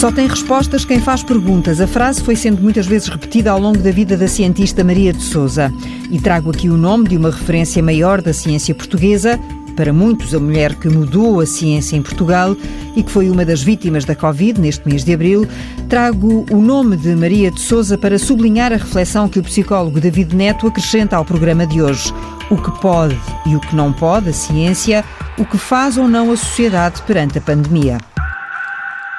Só tem respostas quem faz perguntas. A frase foi sendo muitas vezes repetida ao longo da vida da cientista Maria de Souza. E trago aqui o nome de uma referência maior da ciência portuguesa, para muitos, a mulher que mudou a ciência em Portugal e que foi uma das vítimas da Covid neste mês de abril, trago o nome de Maria de Souza para sublinhar a reflexão que o psicólogo David Neto acrescenta ao programa de hoje. O que pode e o que não pode a ciência, o que faz ou não a sociedade perante a pandemia.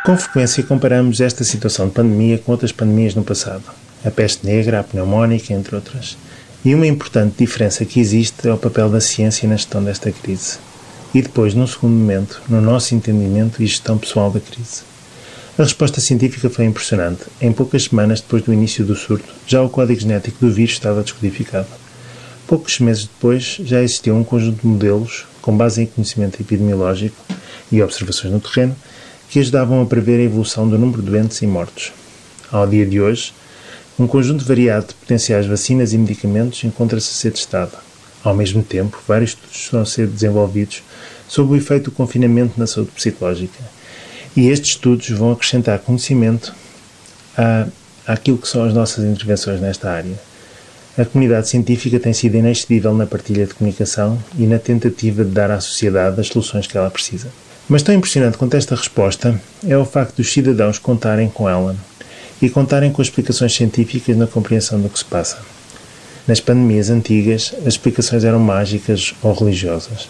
Com frequência comparamos esta situação de pandemia com outras pandemias no passado. A peste negra, a pneumónica, entre outras. E uma importante diferença que existe é o papel da ciência na gestão desta crise. E depois, num segundo momento, no nosso entendimento e gestão pessoal da crise. A resposta científica foi impressionante. Em poucas semanas depois do início do surto, já o código genético do vírus estava descodificado. Poucos meses depois, já existia um conjunto de modelos, com base em conhecimento epidemiológico e observações no terreno, que ajudavam a prever a evolução do número de doentes e mortos. Ao dia de hoje, um conjunto variado de potenciais vacinas e medicamentos encontra-se a ser testado. Ao mesmo tempo, vários estudos estão a ser desenvolvidos sobre o efeito do confinamento na saúde psicológica. E estes estudos vão acrescentar conhecimento à, àquilo que são as nossas intervenções nesta área. A comunidade científica tem sido inexcedível na partilha de comunicação e na tentativa de dar à sociedade as soluções que ela precisa. Mas tão impressionante quanto esta resposta é o facto dos cidadãos contarem com ela e contarem com explicações científicas na compreensão do que se passa. Nas pandemias antigas, as explicações eram mágicas ou religiosas.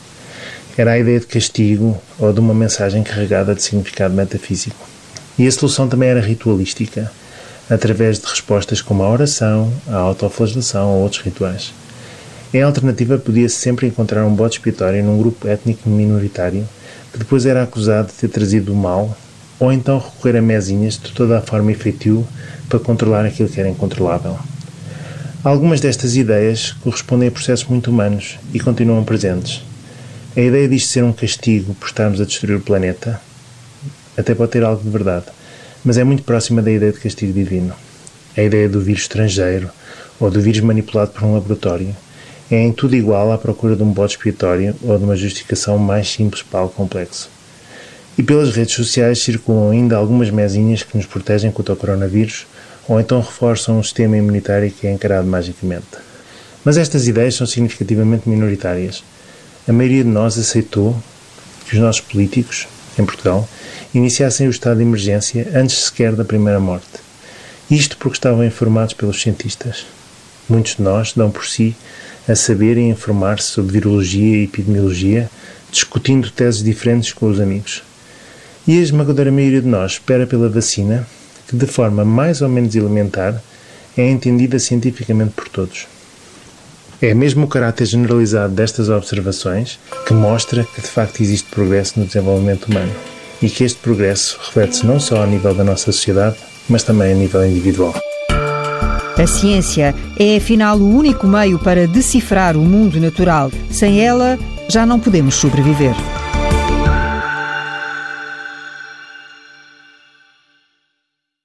Era a ideia de castigo ou de uma mensagem carregada de significado metafísico. E a solução também era ritualística, através de respostas como a oração, a autoflagelação ou outros rituais. Em alternativa, podia-se sempre encontrar um bode expiatório num grupo étnico minoritário depois era acusado de ter trazido o mal ou então recorrer a mesinhas de toda a forma efetiva para controlar aquilo que era incontrolável. Algumas destas ideias correspondem a processos muito humanos e continuam presentes. A ideia disto ser um castigo por estarmos a destruir o planeta até pode ter algo de verdade, mas é muito próxima da ideia de castigo divino. A ideia do vírus estrangeiro ou do vírus manipulado por um laboratório é em tudo igual à procura de um bode expiatório ou de uma justificação mais simples para algo complexo. E pelas redes sociais circulam ainda algumas mesinhas que nos protegem contra o coronavírus ou então reforçam um sistema imunitário que é encarado magicamente. Mas estas ideias são significativamente minoritárias. A maioria de nós aceitou que os nossos políticos, em Portugal, iniciassem o estado de emergência antes sequer da primeira morte. Isto porque estavam informados pelos cientistas. Muitos de nós dão por si a saber e informar-se sobre virologia e epidemiologia, discutindo teses diferentes com os amigos. E a esmagadora maioria de nós espera pela vacina, que de forma mais ou menos elementar é entendida cientificamente por todos. É mesmo o caráter generalizado destas observações que mostra que de facto existe progresso no desenvolvimento humano e que este progresso reflete-se não só a nível da nossa sociedade, mas também a nível individual. A ciência é afinal o único meio para decifrar o mundo natural. Sem ela, já não podemos sobreviver.